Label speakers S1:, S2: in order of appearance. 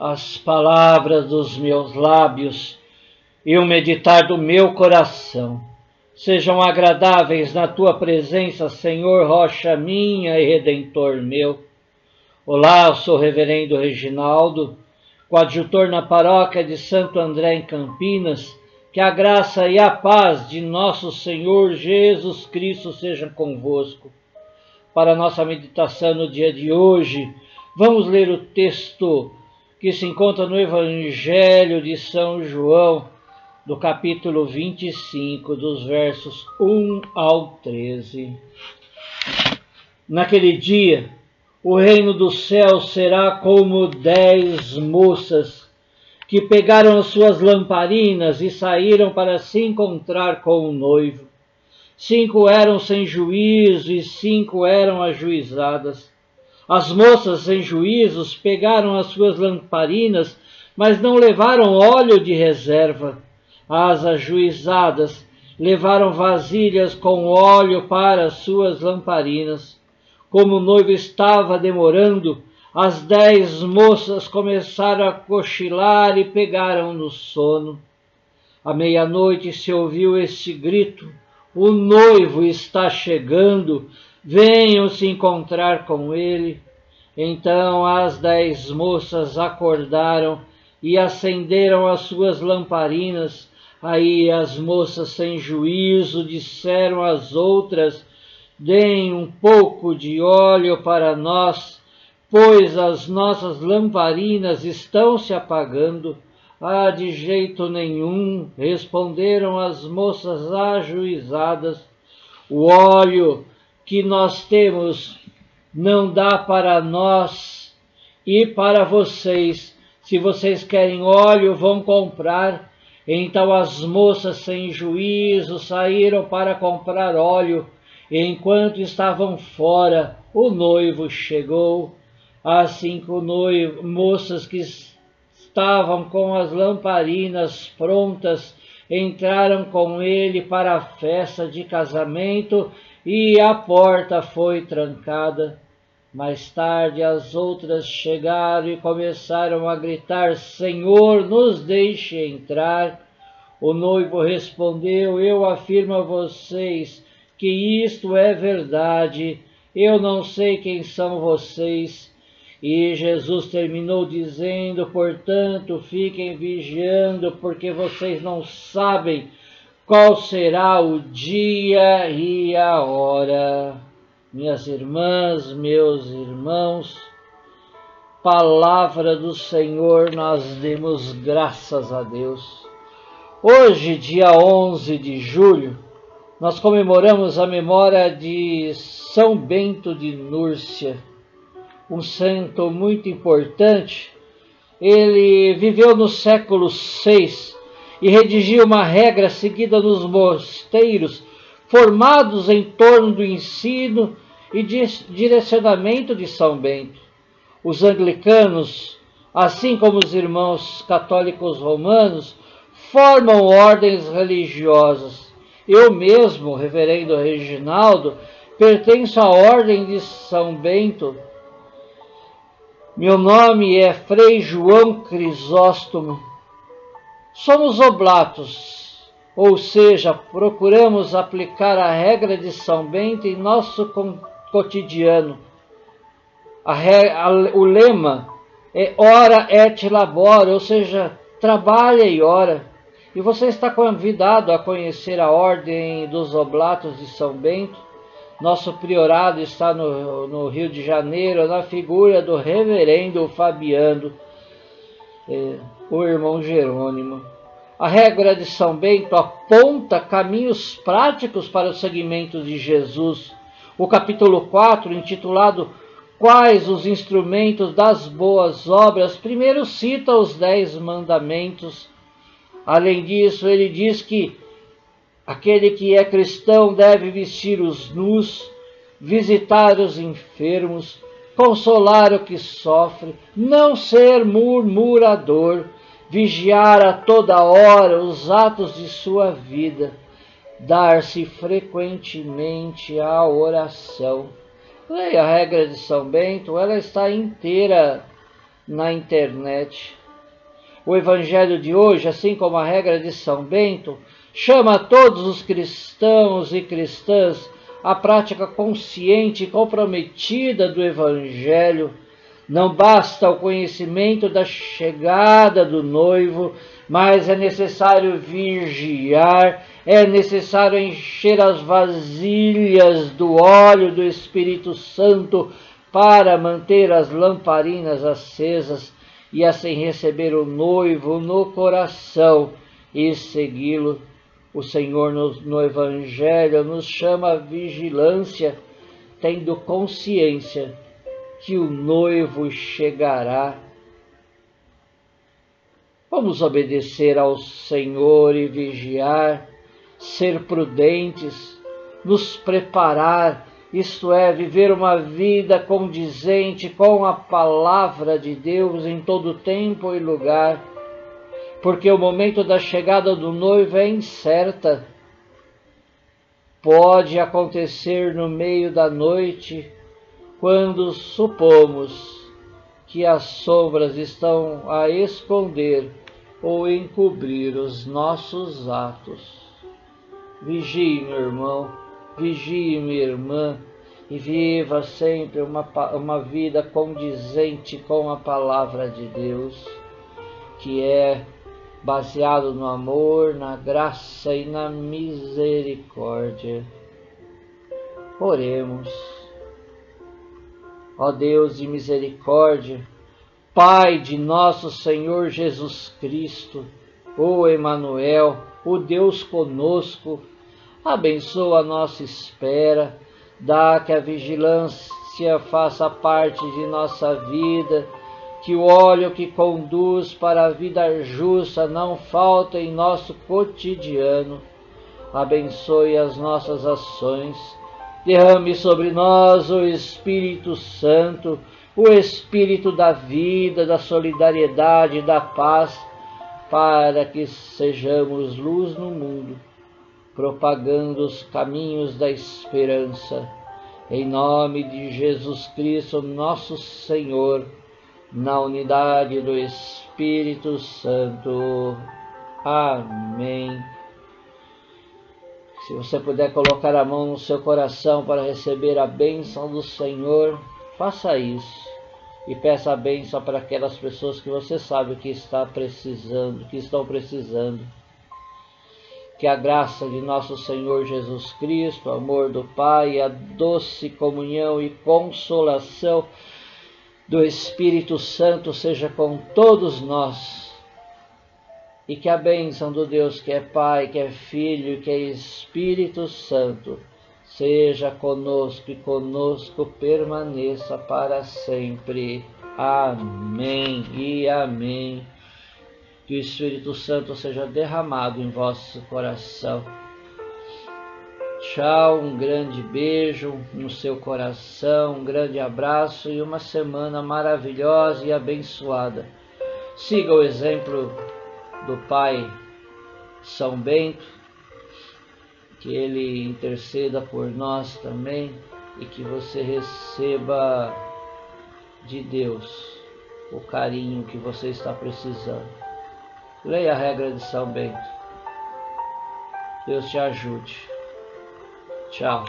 S1: as palavras dos meus lábios e o meditar do meu coração sejam agradáveis na tua presença, Senhor, rocha minha e redentor meu. Olá, eu sou o reverendo Reginaldo, coadjutor na paróquia de Santo André em Campinas. Que a graça e a paz de nosso Senhor Jesus Cristo sejam convosco. Para nossa meditação no dia de hoje, vamos ler o texto que se encontra no Evangelho de São João, do capítulo 25, dos versos 1 ao 13. Naquele dia, o reino dos céus será como dez moças que pegaram as suas lamparinas e saíram para se encontrar com o noivo. Cinco eram sem juízo e cinco eram ajuizadas. As moças sem juízos pegaram as suas lamparinas, mas não levaram óleo de reserva. As ajuizadas levaram vasilhas com óleo para as suas lamparinas. Como o noivo estava demorando, as dez moças começaram a cochilar e pegaram no sono. À meia-noite se ouviu este grito: O noivo está chegando, venham se encontrar com ele. Então as dez moças acordaram e acenderam as suas lamparinas. Aí as moças sem juízo disseram às outras: Deem um pouco de óleo para nós, pois as nossas lamparinas estão se apagando. Ah, de jeito nenhum, responderam as moças ajuizadas. O óleo que nós temos não dá para nós e para vocês. Se vocês querem óleo, vão comprar. Então as moças sem juízo saíram para comprar óleo. Enquanto estavam fora, o noivo chegou. As cinco noivo, moças que estavam com as lamparinas prontas entraram com ele para a festa de casamento e a porta foi trancada. Mais tarde as outras chegaram e começaram a gritar: Senhor, nos deixe entrar. O noivo respondeu: Eu afirmo a vocês que isto é verdade. Eu não sei quem são vocês. E Jesus terminou dizendo: Portanto, fiquem vigiando, porque vocês não sabem qual será o dia e a hora. Minhas irmãs, meus irmãos, palavra do Senhor, nós demos graças a Deus. Hoje, dia 11 de julho, nós comemoramos a memória de São Bento de Núrcia, um santo muito importante. Ele viveu no século VI e redigiu uma regra seguida nos mosteiros formados em torno do ensino e direcionamento de São Bento. Os anglicanos, assim como os irmãos católicos romanos, formam ordens religiosas. Eu mesmo, reverendo Reginaldo, pertenço à ordem de São Bento. Meu nome é Frei João Crisóstomo Somos oblatos, ou seja, procuramos aplicar a regra de São Bento em nosso cotidiano. O lema é ora et labora, ou seja, trabalha e ora. E você está convidado a conhecer a ordem dos oblatos de São Bento. Nosso priorado está no, no Rio de Janeiro, na figura do reverendo Fabiano. É, o irmão Jerônimo. A regra de São Bento aponta caminhos práticos para o seguimento de Jesus. O capítulo 4, intitulado Quais os instrumentos das boas obras, primeiro cita os dez mandamentos. Além disso, ele diz que aquele que é cristão deve vestir os nus, visitar os enfermos, consolar o que sofre, não ser murmurador, vigiar a toda hora os atos de sua vida, dar-se frequentemente à oração. Leia a regra de São Bento, ela está inteira na internet. O Evangelho de hoje, assim como a regra de São Bento, chama todos os cristãos e cristãs à prática consciente e comprometida do Evangelho. Não basta o conhecimento da chegada do noivo, mas é necessário vigiar, é necessário encher as vasilhas do óleo do Espírito Santo para manter as lamparinas acesas e assim receber o noivo no coração e segui-lo. O Senhor no, no Evangelho nos chama vigilância, tendo consciência que o noivo chegará. Vamos obedecer ao Senhor e vigiar, ser prudentes, nos preparar isto é, viver uma vida condizente com a palavra de Deus em todo tempo e lugar, porque o momento da chegada do noivo é incerta. Pode acontecer no meio da noite, quando supomos que as sombras estão a esconder ou encobrir os nossos atos. Vigie, meu irmão Vigie, minha irmã, e viva sempre uma, uma vida condizente com a palavra de Deus, que é baseado no amor, na graça e na misericórdia. Oremos. Ó Deus de misericórdia, Pai de nosso Senhor Jesus Cristo, o Emanuel, o Deus conosco, abençoa a nossa espera, dá que a vigilância faça parte de nossa vida, que o óleo que conduz para a vida justa não falta em nosso cotidiano. Abençoe as nossas ações, derrame sobre nós o Espírito Santo, o Espírito da vida, da solidariedade, da paz, para que sejamos luz no mundo propagando os caminhos da esperança. Em nome de Jesus Cristo, nosso Senhor, na unidade do Espírito Santo. Amém. Se você puder colocar a mão no seu coração para receber a bênção do Senhor, faça isso. E peça a bênção para aquelas pessoas que você sabe que está precisando, que estão precisando que a graça de nosso Senhor Jesus Cristo, o amor do Pai, a doce comunhão e consolação do Espírito Santo seja com todos nós. E que a bênção do Deus que é Pai, que é Filho e que é Espírito Santo seja conosco e conosco permaneça para sempre. Amém e amém que o Espírito Santo seja derramado em vosso coração. Tchau, um grande beijo no seu coração, um grande abraço e uma semana maravilhosa e abençoada. Siga o exemplo do Pai São Bento, que ele interceda por nós também e que você receba de Deus o carinho que você está precisando. Leia a regra de São Bento. Deus te ajude. Tchau.